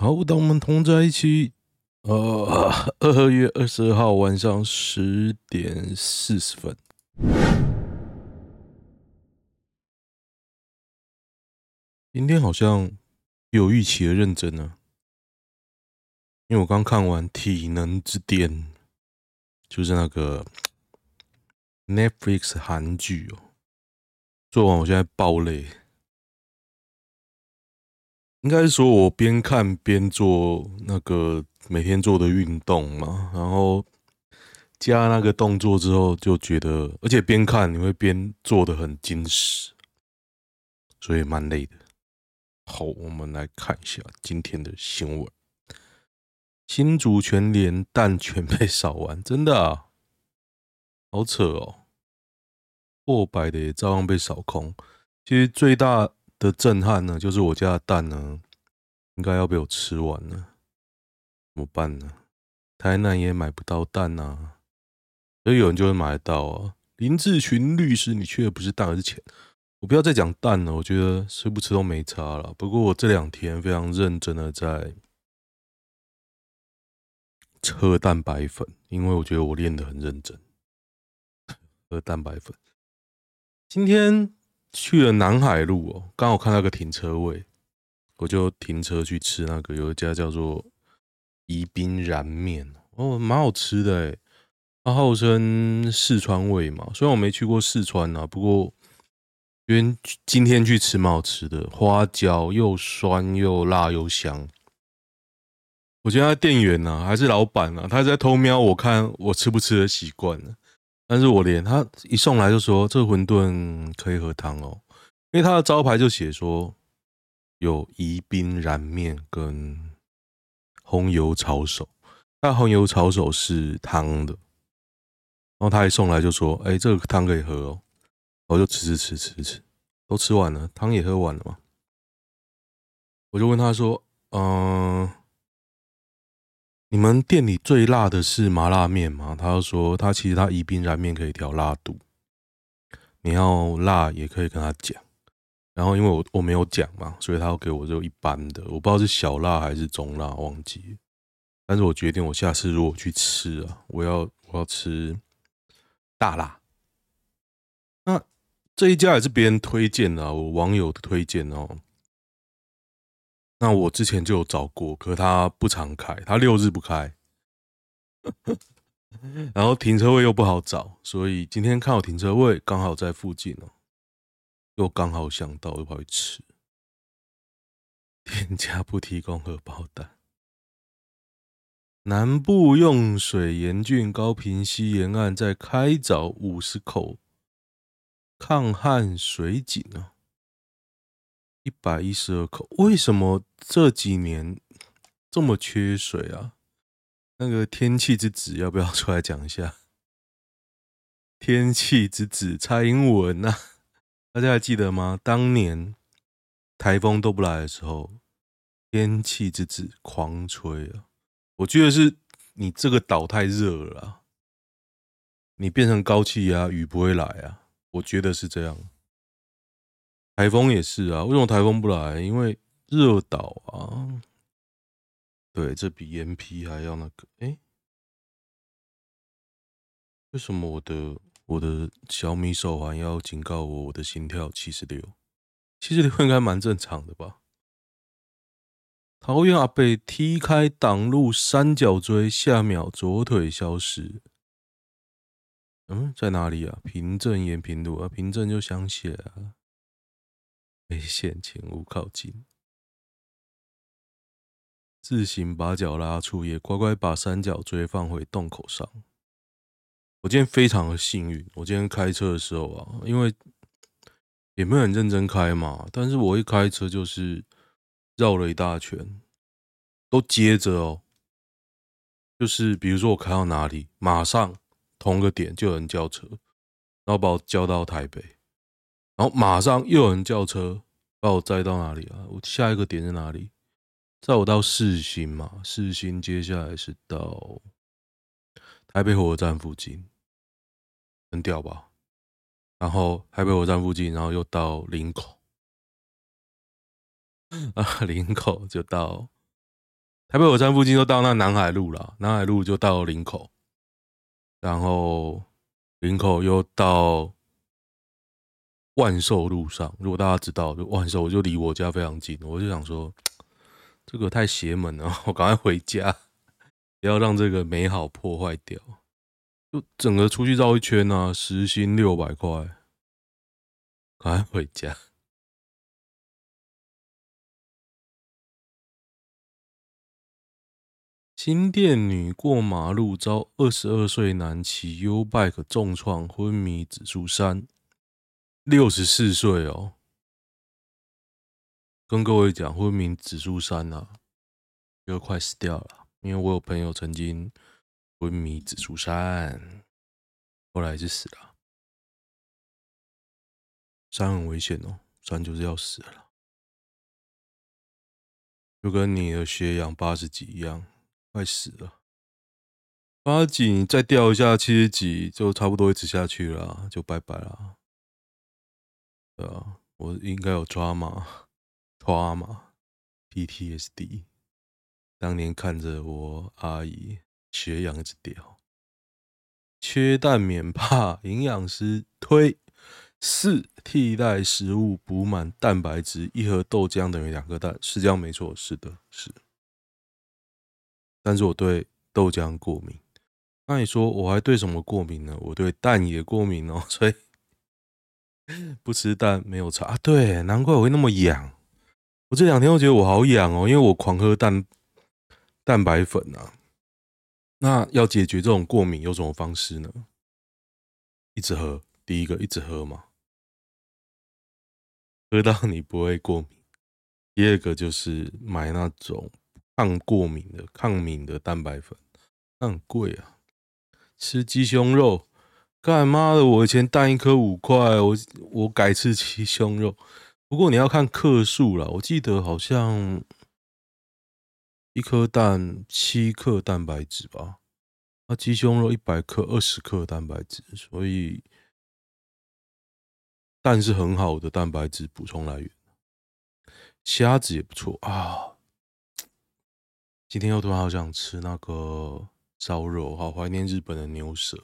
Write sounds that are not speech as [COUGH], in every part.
好，当我们同在一起。呃，[LAUGHS] 二月二十二号晚上十点四十分。今天好像有预期的认真呢，因为我刚看完《体能之巅》，就是那个 Netflix 韩剧哦。做完，我现在爆累。应该是说我边看边做那个每天做的运动嘛，然后加那个动作之后，就觉得，而且边看你会边做的很精实，所以蛮累的。好，我们来看一下今天的新闻：新竹全联蛋全被扫完，真的啊，好扯哦。破百的也照样被扫空。其实最大的震撼呢，就是我家的蛋呢，应该要被我吃完了。怎么办呢？台南也买不到蛋啊，所以有人就会买得到啊。林志群律师，你缺的不是蛋，而是钱。我不要再讲蛋了，我觉得吃不吃都没差了。不过我这两天非常认真的在喝蛋白粉，因为我觉得我练得很认真，[LAUGHS] 喝蛋白粉。今天去了南海路哦，刚好看到个停车位，我就停车去吃那个，有一家叫做宜宾燃面哦，蛮好吃的诶，它号称四川味嘛，虽然我没去过四川啊，不过因为今天去吃蛮好吃的，花椒又酸又辣又香。我觉得他店员呢、啊，还是老板啊，他在偷瞄我看我吃不吃的习惯呢。但是我连他一送来就说，这馄饨可以喝汤哦，因为他的招牌就写说有宜宾燃面跟红油抄手，那红油抄手是汤的，然后他一送来就说，哎，这个汤可以喝哦，我就吃吃吃吃。吃，都吃完了，汤也喝完了嘛，我就问他说，嗯。你们店里最辣的是麻辣面吗？他说他其实他宜宾燃面可以调辣度，你要辣也可以跟他讲。然后因为我我没有讲嘛，所以他要给我就一般的，我不知道是小辣还是中辣，忘记。但是我决定我下次如果去吃啊，我要我要吃大辣。那这一家也是别人推荐的啊，我网友的推荐哦。那我之前就有找过，可他不常开，他六日不开，[LAUGHS] 然后停车位又不好找，所以今天看好停车位，刚好在附近哦，又刚好想到，又跑去吃。店家不提供荷包蛋。南部用水严峻，高屏溪沿岸在开凿五十口抗旱水井啊。一百一十二口，为什么这几年这么缺水啊？那个天气之子要不要出来讲一下？[LAUGHS] 天气之子蔡英文呐、啊，[LAUGHS] 大家还记得吗？当年台风都不来的时候，天气之子狂吹啊！我觉得是你这个岛太热了，你变成高气压，雨不会来啊！我觉得是这样。台风也是啊，为什么台风不来？因为热岛啊。对，这比延批还要那个。哎，为什么我的我的小米手环要警告我，我的心跳七十六？七十六应该蛮正常的吧？桃园阿伯踢开挡路三角锥，下秒左腿消失。嗯，在哪里啊？平镇延平路啊，平镇就想写啊。危险，请勿靠近。自行把脚拉出，也乖乖把三角锥放回洞口上。我今天非常的幸运，我今天开车的时候啊，因为也没有很认真开嘛，但是我一开车就是绕了一大圈，都接着哦。就是比如说我开到哪里，马上同个点就有人叫车，然后把我叫到台北。然后马上又有人叫车把我载到哪里啊？我下一个点在哪里？载我到四新嘛？四新接下来是到台北火车站附近，很屌吧？然后台北火车站附近，然后又到林口，[LAUGHS] 啊，林口就到台北火车站附近就到那南海路了，南海路就到林口，然后林口又到万寿路上。如果大家知道，就万寿就离我家非常近，我就想说，[TSK] 这个太邪门了，[LAUGHS] 我赶快回家，不要让这个美好破坏掉。就整个出去绕一圈啊，时薪六百块，赶快回家。新店女过马路遭二十二岁男骑 U-Bike 重创，昏迷指数三，六十四岁哦。跟各位讲，昏迷指数三啊，就快死掉了。因为我有朋友曾经昏迷指数三，后来是死了。三很危险哦，三就是要死了，就跟你的血氧八十几一样。快死了，八十几再掉一下七十几，就差不多一直下去了，就拜拜了。对啊，我应该有抓马，抓马，PTSD。当年看着我阿姨血氧一直掉，缺蛋免怕，营养师推四替代食物补满蛋白质，一盒豆浆等于两个蛋，是这样没错，是的，是。但是我对豆浆过敏，那你说我还对什么过敏呢？我对蛋也过敏哦，所以 [LAUGHS] 不吃蛋没有差啊。对，难怪我会那么痒。我这两天我觉得我好痒哦，因为我狂喝蛋蛋白粉啊。那要解决这种过敏有什么方式呢？一直喝，第一个一直喝嘛，喝到你不会过敏。第二个就是买那种。抗过敏的、抗敏的蛋白粉，那很贵啊！吃鸡胸肉，干妈的！我以前蛋一颗五块，我我改吃鸡胸肉。不过你要看克数啦，我记得好像一颗蛋七克蛋白质吧，那鸡胸肉一百克二十克蛋白质，所以蛋是很好的蛋白质补充来源。虾子也不错啊。今天又突然好想吃那个烧肉，好怀念日本的牛舌。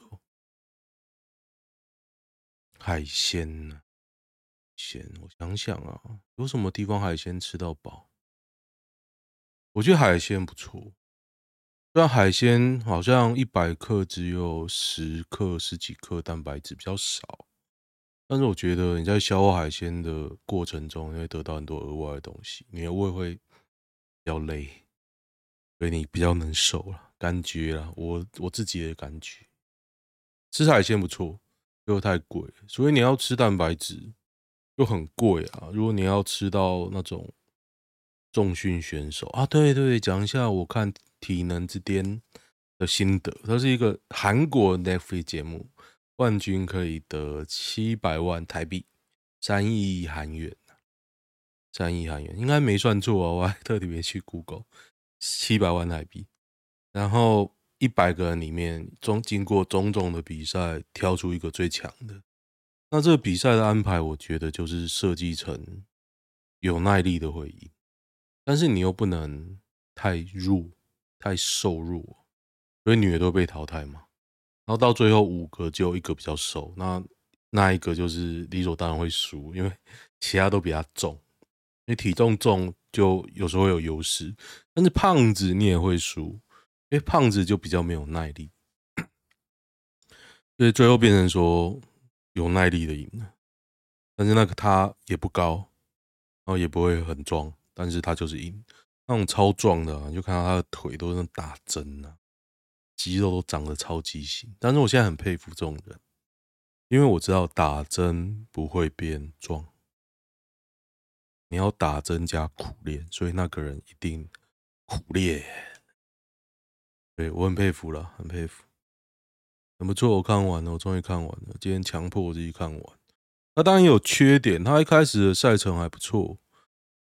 海鲜呢？鲜，我想想啊，有什么地方海鲜吃到饱？我觉得海鲜不错，虽然海鲜好像一百克只有十克、十几克蛋白质比较少，但是我觉得你在消化海鲜的过程中，你会得到很多额外的东西，你的胃会比较累。所以你比较能瘦了，感觉了，我我自己的感觉，吃海鲜不错，又太贵，所以你要吃蛋白质又很贵啊。如果你要吃到那种重训选手啊，对对，讲一下我看《体能之巅》的心得，它是一个韩国 Netflix 节目，冠军可以得七百万台币，三亿韩元，三亿韩元应该没算错啊，我还特别去 Google。七百万台币，然后一百个人里面中经过种种的比赛，挑出一个最强的。那这个比赛的安排，我觉得就是设计成有耐力的会赢，但是你又不能太弱、太瘦弱，所以女的都被淘汰嘛。然后到最后五个就一个比较瘦，那那一个就是理所当然会输，因为 [LAUGHS] 其他都比较重。你体重重就有时候有优势，但是胖子你也会输，因为胖子就比较没有耐力，所以最后变成说有耐力的赢了。但是那个他也不高，然后也不会很壮，但是他就是赢。那种超壮的，你就看到他的腿都是打针啊，肌肉都长得超畸形。但是我现在很佩服这种人，因为我知道打针不会变壮。你要打针加苦练，所以那个人一定苦练。对，我很佩服了，很佩服，很不错。我看完了，我终于看完了。今天强迫我自己看完。那当然有缺点，他一开始的赛程还不错，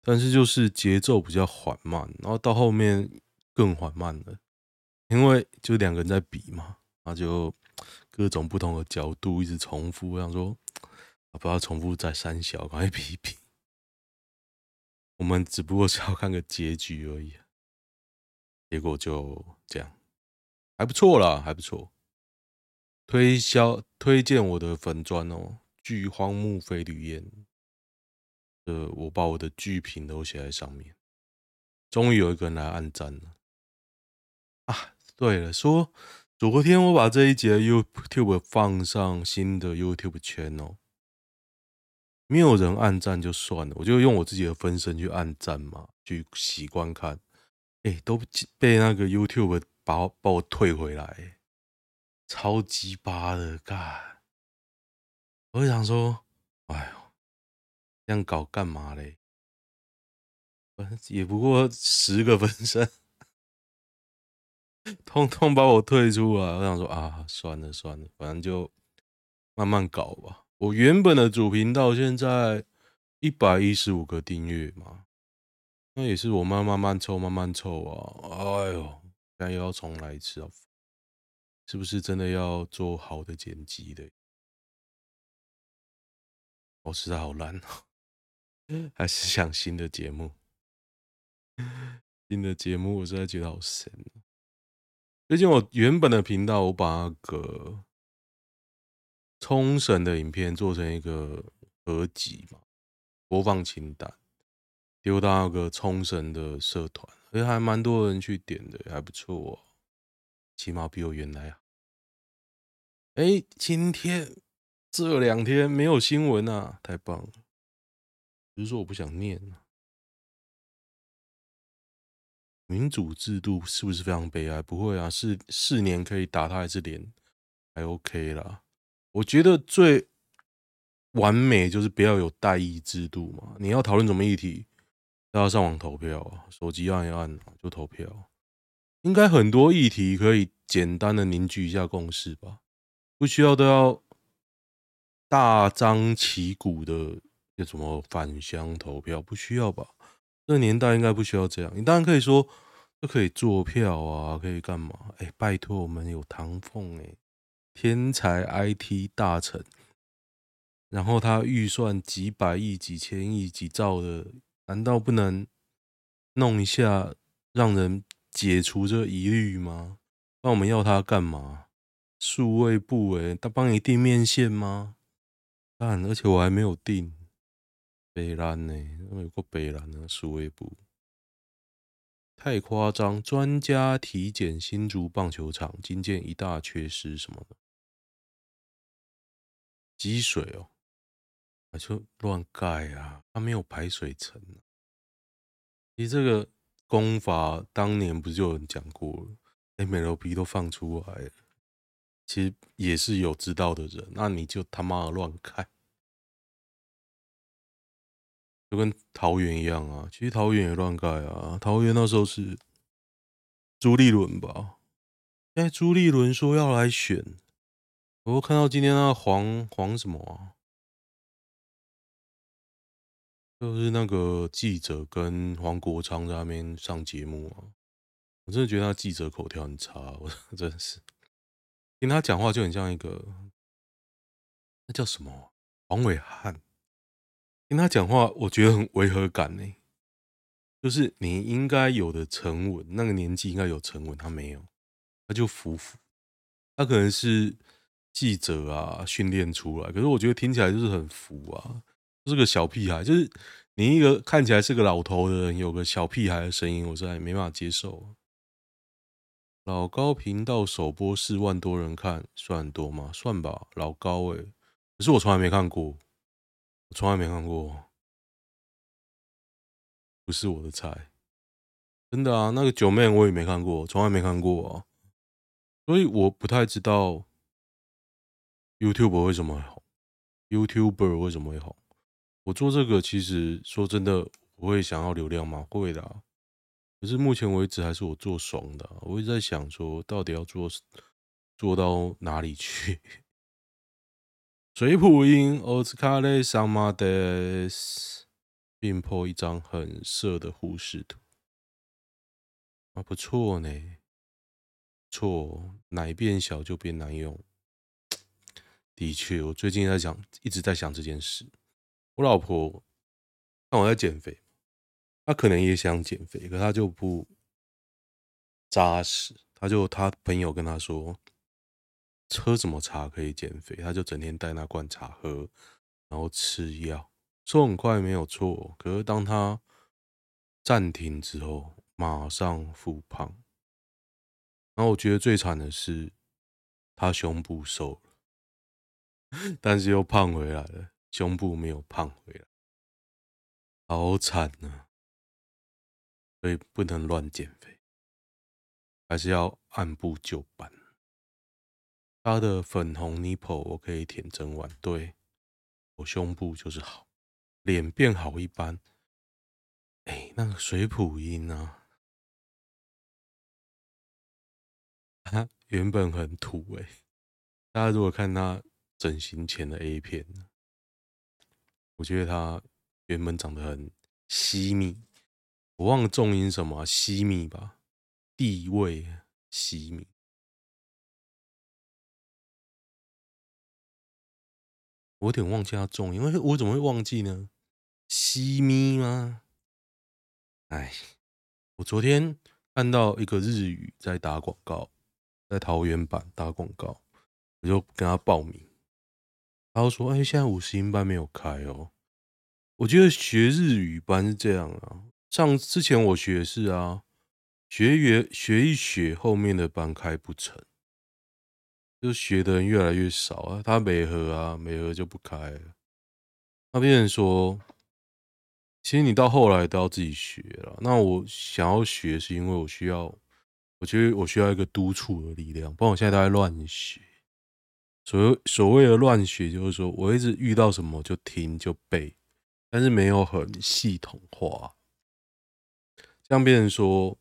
但是就是节奏比较缓慢，然后到后面更缓慢了，因为就两个人在比嘛，那就各种不同的角度一直重复，我想说不要重复再三小，赶快比一比。我们只不过是要看个结局而已。结果就这样，还不错啦，还不错。推销推荐我的粉专哦，剧荒木飞吕彦。呃，我把我的剧评都写在上面，终于有一个人来按赞了啊！对了，说昨天我把这一节 YouTube 放上新的 YouTube channel，没有人按赞就算了，我就用我自己的分身去按赞嘛，去习惯看，哎，都被那个 YouTube 把我把我退回来，超级巴的干！我就想说，哎呦。这样搞干嘛嘞？也不过十个分身，通通把我退出来。我想说啊，算了算了，反正就慢慢搞吧。我原本的主频道现在一百一十五个订阅嘛，那也是我慢慢慢凑，慢慢凑啊。哎呦，但又要重来一次哦！是不是真的要做好的剪辑的？我实在好烂哦。[LAUGHS] 还是想新的节目，新的节目我实在觉得好神。最近我原本的频道，我把那个冲绳的影片做成一个合集嘛，播放清单丢到那个冲绳的社团，而且还蛮多人去点的，还不错哦，起码比我原来啊。哎，今天这两天没有新闻啊，太棒了。不是说我不想念，民主制度是不是非常悲哀？不会啊，是四年可以打他一次脸，还 OK 啦。我觉得最完美就是不要有代议制度嘛。你要讨论什么议题，都要上网投票啊，手机按一按就投票。应该很多议题可以简单的凝聚一下共识吧，不需要都要大张旗鼓的。有什么返乡投票不需要吧？这年代应该不需要这样。你当然可以说，就可以做票啊，可以干嘛？哎，拜托，我们有唐凤哎，天才 IT 大臣，然后他预算几百亿、几千亿、几兆的，难道不能弄一下，让人解除这疑虑吗？那我们要他干嘛？数位部哎，他帮你订面线吗？但而且我还没有订。北兰呢？有个北兰的数位部太夸张。专家体检新竹棒球场，今见一大缺失什么的，积水哦，就乱盖啊，它没有排水层。其实这个功法当年不是就有人讲过了？MLB 都放出来了，其实也是有知道的人，那你就他妈的乱盖。就跟桃园一样啊，其实桃园也乱盖啊。桃园那时候是朱立伦吧？哎、朱立伦说要来选，我看到今天那个黄黄什么啊，就是那个记者跟黄国昌在那边上节目啊。我真的觉得他记者口条很差，我 [LAUGHS] 真的是听他讲话就很像一个那叫什么黄伟汉。听他讲话，我觉得很违和感呢。就是你应该有的沉稳，那个年纪应该有沉稳，他没有，他就浮浮。他可能是记者啊训练出来，可是我觉得听起来就是很浮啊，是个小屁孩。就是你一个看起来是个老头的人，有个小屁孩的声音，我实在没办法接受。老高频道首播四万多人看，算多吗？算吧，老高诶、可是我从来没看过。我从来没看过，不是我的菜，真的啊！那个九妹我也没看过，从来没看过啊，所以我不太知道 YouTube 为什么会红，YouTuber 为什么会红。我做这个其实说真的，我会想要流量吗？会的，可是目前为止还是我做爽的。我一直在想说，到底要做做到哪里去？[LAUGHS] 水普音奥斯卡雷桑马德斯，并 po 一张很色的护士图啊，不错呢，错，奶变小就变难用。的确，我最近在想，一直在想这件事。我老婆看我在减肥，她可能也想减肥，可她就不扎实。她就她朋友跟她说，喝什么茶可以减肥，她就整天带那罐茶喝，然后吃药，瘦很快没有错。可是当她暂停之后，马上复胖。然后我觉得最惨的是，她胸部瘦了，[LAUGHS] 但是又胖回来了，胸部没有胖回来，好惨啊！所以不能乱减肥，还是要按部就班。他的粉红 nipple 我可以舔整晚，对，我胸部就是好，脸变好一般。哎，那个水普音啊。他 [LAUGHS] 原本很土诶，大家如果看他整形前的 A 片，我觉得他原本长得很西密，我忘了重音什么啊，西密吧，地位西密，我有点忘记他重音，因为我怎么会忘记呢？西密吗？哎，我昨天看到一个日语在打广告。在桃园版打广告，我就跟他报名。他就说：“哎，现在五十音班没有开哦。”我觉得学日语班是这样啊，像之前我学的是啊，学学学一学，后面的班开不成，就学的人越来越少啊。他没合啊，没合就不开了。那别人说，其实你到后来都要自己学了。那我想要学，是因为我需要。我觉得我需要一个督促的力量，不然我现在都在乱学。所谓所谓的乱学，就是说我一直遇到什么就听就背，但是没有很系统化。这样变成说，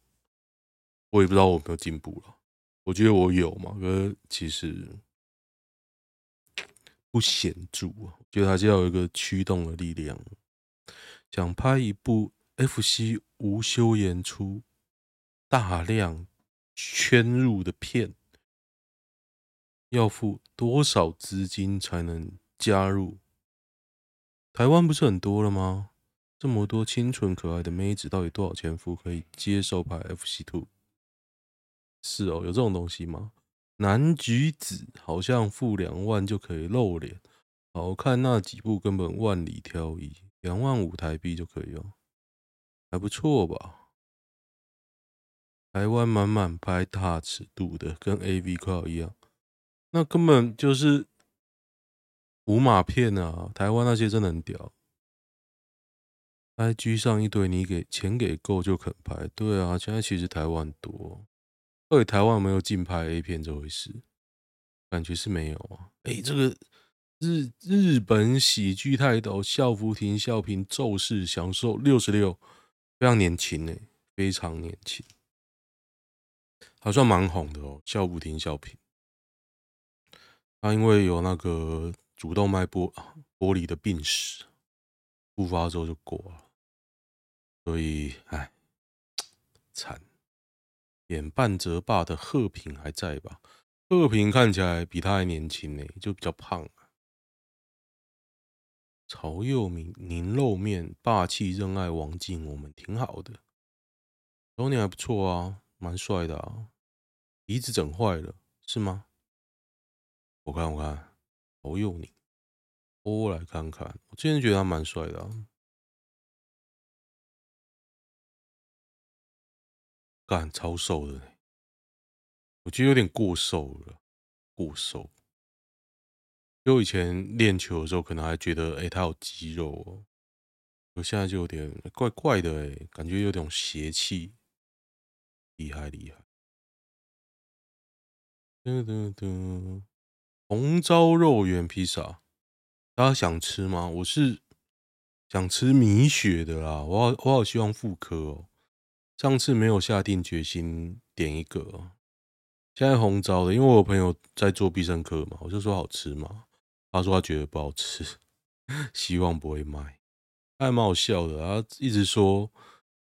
我也不知道我有没有进步了。我觉得我有嘛，可是其实不显著啊。我觉得还是要有一个驱动的力量。想拍一部 FC 无休演出，大量。圈入的片要付多少资金才能加入？台湾不是很多了吗？这么多清纯可爱的妹子，到底多少钱付可以接受拍 FC Two？是哦，有这种东西吗？男橘子好像付两万就可以露脸，好看那几部根本万里挑一，两万五台币就可以哦，还不错吧？台湾满满拍大尺度的，跟 AV 快要一样，那根本就是无码片啊！台湾那些真的很屌，IG 上一堆你给钱给够就肯拍，对啊，现在其实台湾多，到底台湾有没有禁拍 A 片这回事？感觉是没有啊。哎，这个日日本喜剧泰斗笑福亭笑评昼视享受六十六，非常年轻哎，非常年轻。还算蛮红的哦，笑福亭笑平。他因为有那个主动脉剥剥离的病史，复发之后就过了，所以哎，惨。演半泽爸的贺平还在吧？贺平看起来比他还年轻呢，就比较胖啊。曹佑明，您露面霸气认爱王静，我们挺好的。然后你还不错啊，蛮帅的啊。鼻子整坏了是吗？我看我看，侯佑宁，我来看看。我之前觉得他蛮帅的啊，干超瘦的，我觉得有点过瘦了，过瘦。就以前练球的时候，可能还觉得哎、他有肌肉哦，我现在就有点怪怪的哎，感觉有点邪气，厉害厉害。噔噔噔，红烧肉圆披萨，大家想吃吗？我是想吃米血的啦，我好我好希望复刻哦。上次没有下定决心点一个，现在红烧的，因为我朋友在做必胜客嘛，我就说好吃嘛，他说他觉得不好吃，[LAUGHS] 希望不会卖，还蛮好笑的。他一直说，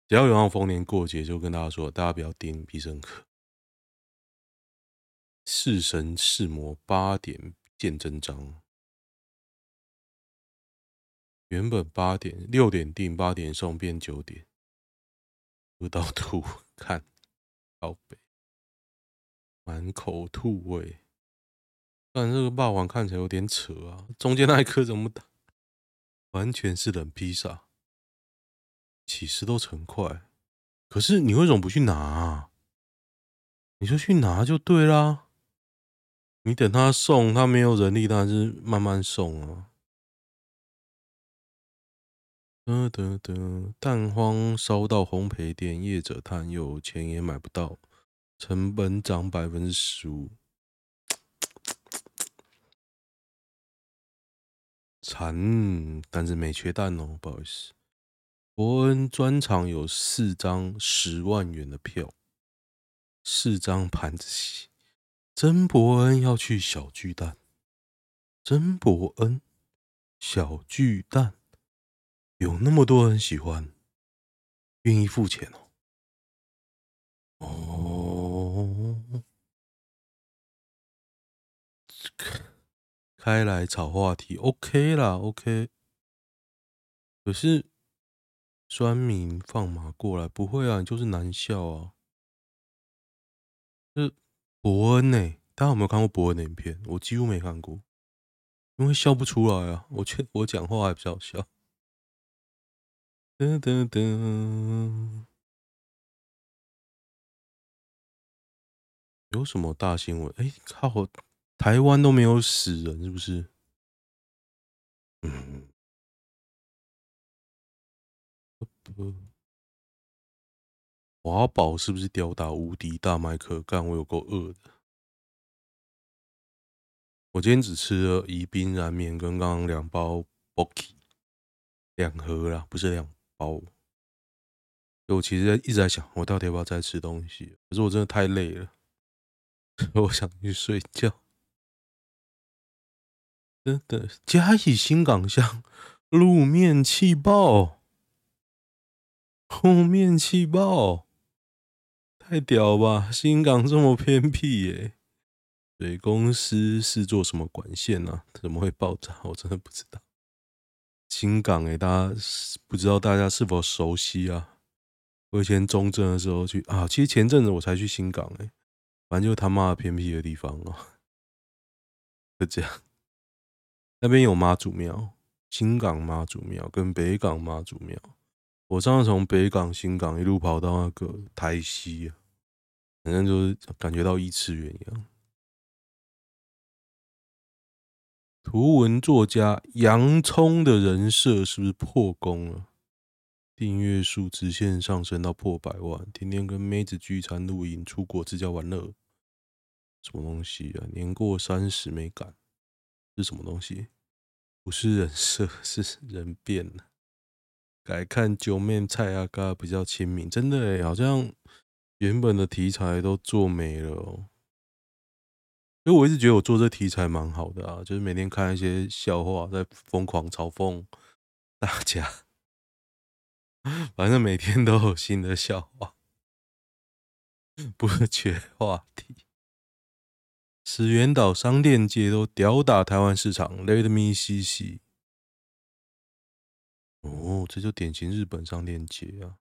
只要有那逢年过节，就跟大家说，大家不要订必胜客。是神是魔，八点见真章。原本八点六点定，八点送变九点，喝到吐 [LAUGHS] 看，好北。满口吐味。但这个霸王看起来有点扯啊，中间那一颗怎么打？完全是冷披萨，起司都成块。可是你为什么不去拿啊？你就去拿就对啦。你等他送，他没有人力，当然是慢慢送啊。得得得，蛋荒烧到烘焙店，业者叹有钱也买不到，成本涨百分之十五。惨，但是没缺蛋哦，不好意思。伯恩专场有四张十万元的票，四张盘子戏。曾伯恩要去小巨蛋，曾伯恩小巨蛋有那么多人喜欢，愿意付钱哦。哦，开来炒话题，OK 啦，OK。可是酸民放马过来，不会啊，你就是难笑啊。这伯恩呢、大家有没有看过伯恩的影片？我几乎没看过，因为笑不出来啊。我觉得我讲话还比较笑。噔噔噔，有什么大新闻？哎、欸，靠！台湾都没有死人，是不是？嗯，华宝是不是吊打无敌大麦克？干，我有够饿的。我今天只吃了宜宾燃面跟刚刚两包 Pocky，两盒啦，不是两包。我其实一直在想，我到底要不要再吃东西？可是我真的太累了，[LAUGHS] 我想去睡觉。真的，嘉义新港乡路面气爆，路面气爆，太屌吧！新港这么偏僻耶，水公司是做什么管线呢？啊？怎么会爆炸？我真的不知道。新港哎，大家不知道大家是否熟悉啊？我以前中正的时候去啊，其实前阵子我才去新港哎，反正就他妈偏僻的地方啊，[LAUGHS] 就这样。那边有妈祖庙，新港妈祖庙跟北港妈祖庙。我上次从北港、新港一路跑到那个台西啊，反正就是感觉到异次元一样。图文作家洋葱的人设是不是破功了？订阅数直线上升到破百万，天天跟妹子聚餐、露营、出国自驾玩乐，什么东西啊？年过三十没感。是什么东西？不是人设，是人变了。改看九面菜阿嘎比较亲民，真的哎，好像原本的题材都做没了哦。所以我一直觉得我做这题材蛮好的啊，就是每天看一些笑话，在疯狂嘲讽大家。[LAUGHS] 反正每天都有新的笑话，不缺话题。石原岛商店街都吊打台湾市场，Let me see see。哦，这就典型日本商店街啊！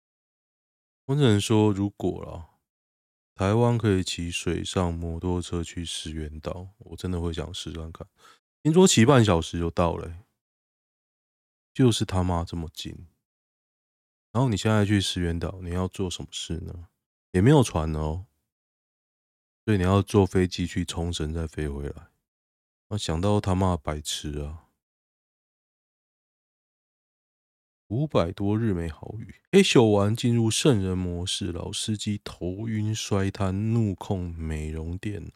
我只能说，如果啦，台湾可以骑水上摩托车去石原岛，我真的会想试看看。听说骑半小时就到了，就是他妈这么近。然后你现在去石原岛，你要做什么事呢？也没有船哦。所以你要坐飞机去冲绳再飞回来，我想到他妈白痴啊！五百多日没好雨，黑手丸进入圣人模式，老司机头晕摔瘫，怒控美容店，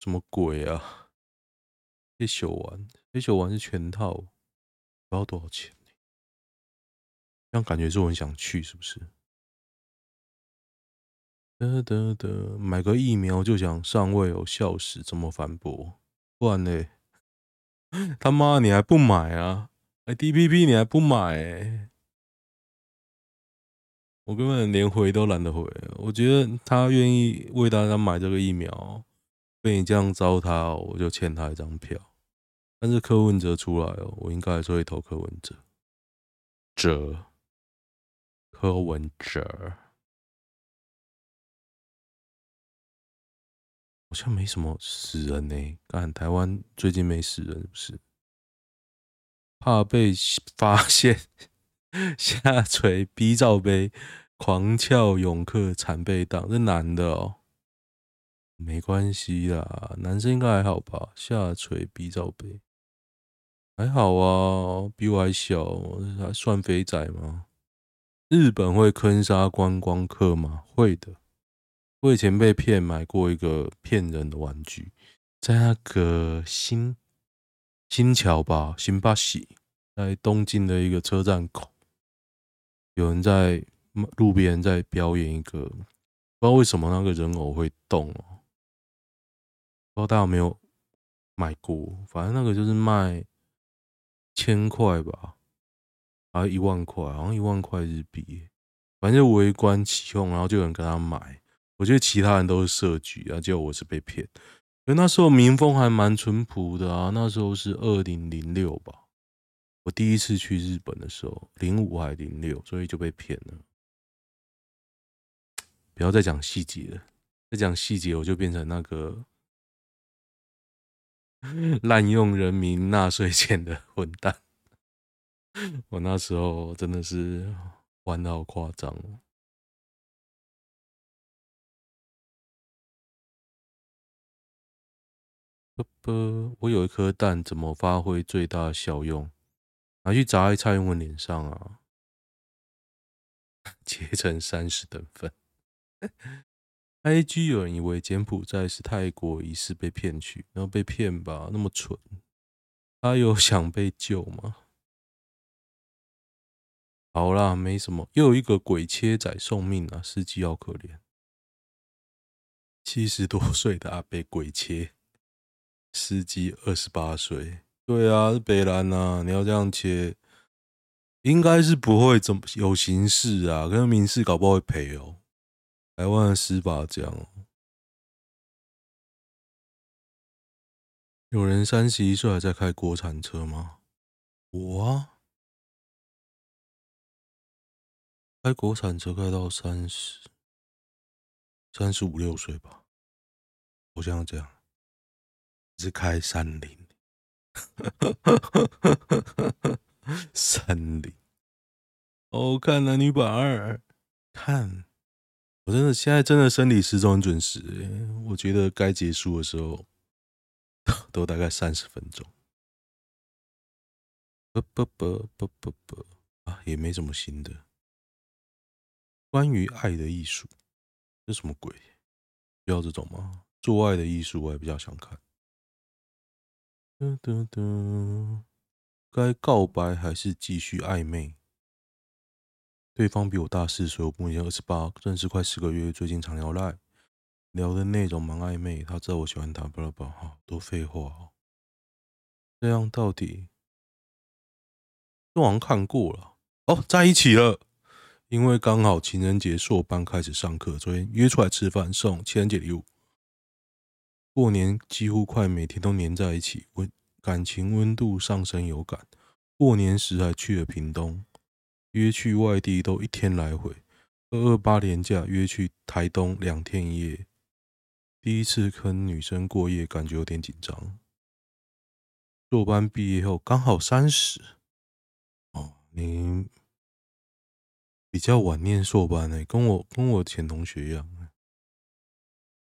什么鬼啊？黑手丸，黑手丸是全套，不知道多少钱呢？这样感觉是很想去，是不是？得得得，买个疫苗就想上位有笑死，怎么反驳？不然呢？[LAUGHS] 他妈你还不买啊？哎，DPP 你还不买？欸？我根本连回都懒得回。我觉得他愿意为大家买这个疫苗，被你这样糟蹋，我就欠他一张票。但是柯文哲出来哦，我应该还是会投柯文哲。哲，柯文哲。好像没什么死人呢、欸。看台湾最近没死人，是不是？怕被发现，[LAUGHS] 下垂 B 罩杯，狂翘泳客惨被当，这男的哦、没关系啦，男生应该还好吧？下垂 B 罩杯还好啊，比我还小，还算肥仔吗？日本会坑杀观光客吗？会的。我以前被骗买过一个骗人的玩具，在那个新新桥吧，新巴西，在东京的一个车站口，有人在路边在表演一个，不知道为什么那个人偶会动哦，不知道大家有没有买过？反正那个就是卖千块吧，还一万块，好像一万块日币，反正就围观起哄，然后就有人跟他买。我觉得其他人都是设局啊，结果我是被骗。因为那时候民风还蛮淳朴的啊，那时候是二零零六吧，我第一次去日本的时候，零五还零六，所以就被骗了。不要再讲细节了，再讲细节我就变成那个 [LAUGHS] 滥用人民纳税钱的混蛋。[LAUGHS] 我那时候真的是玩得好夸张哦。啵啵，我有一颗蛋，怎么发挥最大效用？拿去砸在蔡英文脸上啊！[LAUGHS] 切成三十等份。IG 有人以为柬埔寨是泰国，疑似被骗去，然后被骗吧？那么蠢，他有 [LAUGHS] 想被救吗？好啦，没什么，又有一个鬼切仔送命啊！司机好可怜，七十多岁的阿伯鬼切。司机二十八岁，对啊，是北兰啊，你要这样切，应该是不会怎么有刑事啊，可是民事搞不好会赔哦。台湾的司法这样。有人三十一岁还在开国产车吗？我啊，开国产车开到三十，三十五六岁吧，我想这样。是开三菱，[LAUGHS] 三菱，哦，看男女版二，看，我真的现在真的生理时钟很准时，我觉得该结束的时候都大概三十分钟，不不不不不不啊，也没什么新的。关于爱的艺术，这什么鬼？需要这种吗？做爱的艺术，我也比较想看。哒哒哒，该告白还是继续暧昧？对方比我大四岁，我目前二十八，认识快四个月，最近常聊赖，聊的内容蛮暧昧。他知道我喜欢他，巴拉巴拉，好多废话哦。这样到底？都好像看过了哦，在一起了，因为刚好情人节硕班开始上课，昨天约出来吃饭，送情人节礼物。过年几乎快每天都黏在一起，温感情温度上升有感。过年时还去了屏东，约去外地都一天来回。二二八连假约去台东两天一夜。第一次跟女生过夜，感觉有点紧张。硕班毕业后刚好三十。哦，你比较晚念硕班呢，跟我跟我前同学一样。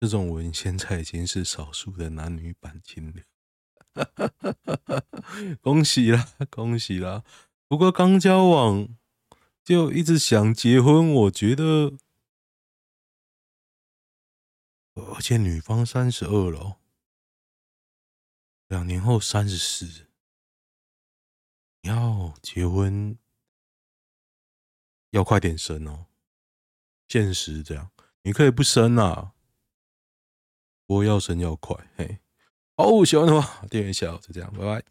这种文现在已经是少数的男女版清流，[LAUGHS] 恭喜啦，恭喜啦！不过刚交往就一直想结婚，我觉得，而且女方三十二了，两年后三十四，要结婚要快点生哦，现实这样，你可以不生啊。我要生要快，嘿，好，喜欢的话点一下，就这样，拜拜。